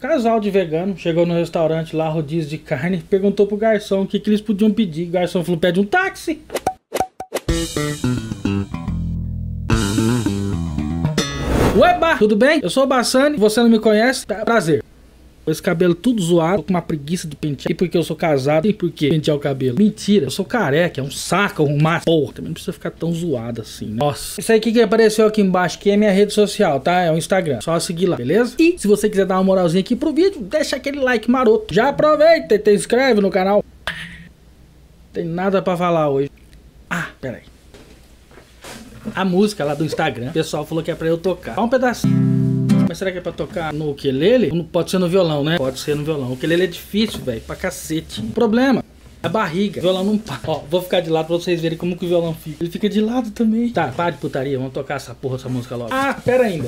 Casal de vegano chegou no restaurante lá, rodízio de carne, perguntou pro garçom o que, que eles podiam pedir. O garçom falou: pede um táxi. Ueba, tudo bem? Eu sou o Bassani, você não me conhece? Tá, prazer. Esse cabelo tudo zoado, com uma preguiça de pentear. E porque eu sou casado, e por que pentear o cabelo? Mentira, eu sou careca, é um saco, um macho. Porra, também não precisa ficar tão zoado assim, né? Nossa. Isso aí que apareceu aqui embaixo, que é minha rede social, tá? É o Instagram. Só seguir lá, beleza? E se você quiser dar uma moralzinha aqui pro vídeo, deixa aquele like maroto. Já aproveita e te inscreve no canal. Tem nada pra falar hoje. Ah, peraí. A música lá do Instagram, o pessoal falou que é pra eu tocar. Só um pedacinho. Mas será que é pra tocar no ukulele? Não pode ser no violão, né? Pode ser no violão. O ukulele é difícil, velho, pra cacete. Problema. A barriga. O violão não para. Ó, vou ficar de lado pra vocês verem como que o violão fica. Ele fica de lado também. Tá, para de putaria. Vamos tocar essa porra, essa música logo. Ah, pera ainda.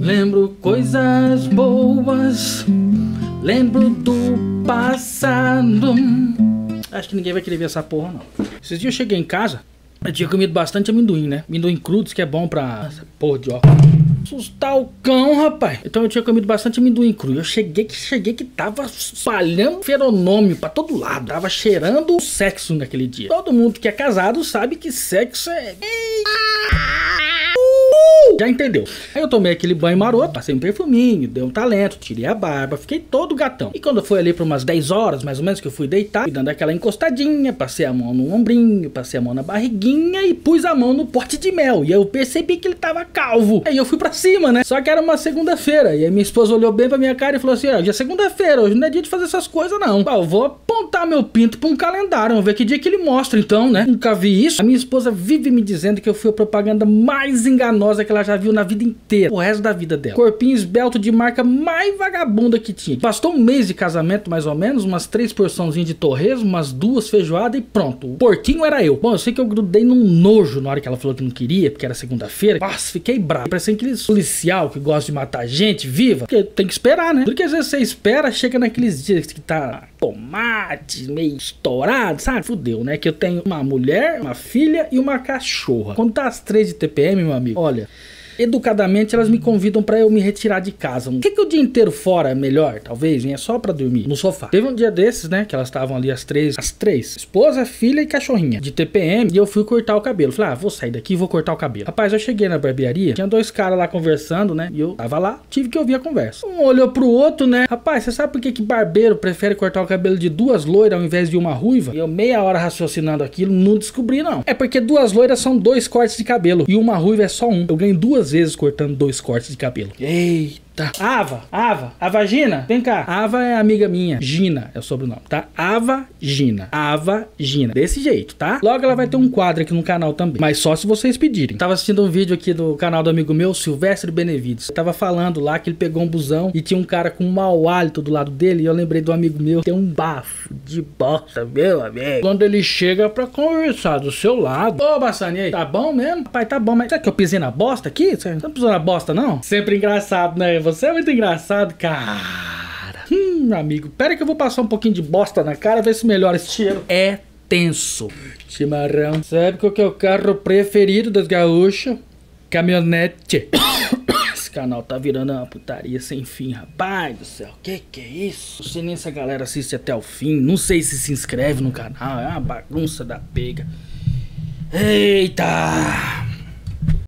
Lembro coisas boas. Lembro do passado. Acho que ninguém vai querer ver essa porra, não. Esses dias eu cheguei em casa, eu tinha comido bastante amendoim, né? Amendoim crudo, que é bom pra. Essa porra de óculos. Assustar o cão, rapaz. Então eu tinha comido bastante amendoim cru. Eu cheguei que cheguei que tava espalhando feronômio pra todo lado. Tava cheirando sexo naquele dia. Todo mundo que é casado sabe que sexo é. Já entendeu? Aí eu tomei aquele banho maroto, passei um perfuminho, dei um talento, tirei a barba, fiquei todo gatão. E quando foi ali para umas 10 horas, mais ou menos, que eu fui deitar, fui dando aquela encostadinha, passei a mão no ombrinho, passei a mão na barriguinha e pus a mão no pote de mel. E eu percebi que ele tava calvo. Aí eu fui para cima, né? Só que era uma segunda-feira. E aí minha esposa olhou bem pra minha cara e falou assim: ó, hoje é segunda-feira, hoje não é dia de fazer essas coisas, não. eu vou apontar meu pinto pra um calendário, vamos ver que dia que ele mostra, então, né? Nunca vi isso. A minha esposa vive me dizendo que eu fui a propaganda mais enganosa que ela já viu na vida inteira, o resto da vida dela. Corpinho esbelto de marca mais vagabunda que tinha. Bastou um mês de casamento, mais ou menos, umas três porçãozinhas de torresmo, umas duas feijoadas e pronto. O porquinho era eu. Bom, eu sei que eu grudei num nojo na hora que ela falou que não queria, porque era segunda-feira. Nossa, fiquei bravo. Parecia aquele policial que gosta de matar gente viva. Porque tem que esperar, né? Porque às vezes você espera, chega naqueles dias que tá tomate, meio estourado, sabe? Fudeu, né? Que eu tenho uma mulher, uma filha e uma cachorra. Quando tá as três de TPM, meu amigo, olha educadamente elas me convidam para eu me retirar de casa. O que, que o dia inteiro fora é melhor? Talvez, é só para dormir no sofá. Teve um dia desses, né, que elas estavam ali as três, as três, esposa, filha e cachorrinha, de TPM, e eu fui cortar o cabelo. Falei, ah, vou sair daqui e vou cortar o cabelo. Rapaz, eu cheguei na barbearia, tinha dois caras lá conversando, né, e eu tava lá, tive que ouvir a conversa. Um olhou pro outro, né, rapaz, você sabe por que que barbeiro prefere cortar o cabelo de duas loiras ao invés de uma ruiva? E eu meia hora raciocinando aquilo, não descobri não. É porque duas loiras são dois cortes de cabelo e uma ruiva é só um. Eu ganho duas vezes cortando dois cortes de cabelo. Eita. Tá. Ava, Ava, Ava Gina, vem cá. Ava é amiga minha. Gina é o sobrenome, tá? Ava Gina. Ava Gina. Desse jeito, tá? Logo ela vai ter um quadro aqui no canal também. Mas só se vocês pedirem. Tava assistindo um vídeo aqui do canal do amigo meu, Silvestre Benevides. Tava falando lá que ele pegou um busão e tinha um cara com um mau hálito do lado dele. E eu lembrei do amigo meu. Tem um bafo de bosta, meu amigo. Quando ele chega pra conversar do seu lado. Ô, Bassani, tá bom mesmo? Pai, tá bom, mas será que eu pisei na bosta aqui? Você não pisou na bosta, não? Sempre engraçado, né? Você é muito engraçado, cara. Hum, amigo, pera que eu vou passar um pouquinho de bosta na cara, ver se melhora esse cheiro. É tenso. Chimarrão. Sabe qual que é o carro preferido das gaúchas? Caminhonete. Esse canal tá virando uma putaria sem fim, rapaz do céu. Que que é isso? Não sei nem se a galera assiste até o fim. Não sei se se inscreve no canal. É uma bagunça da pega. Eita!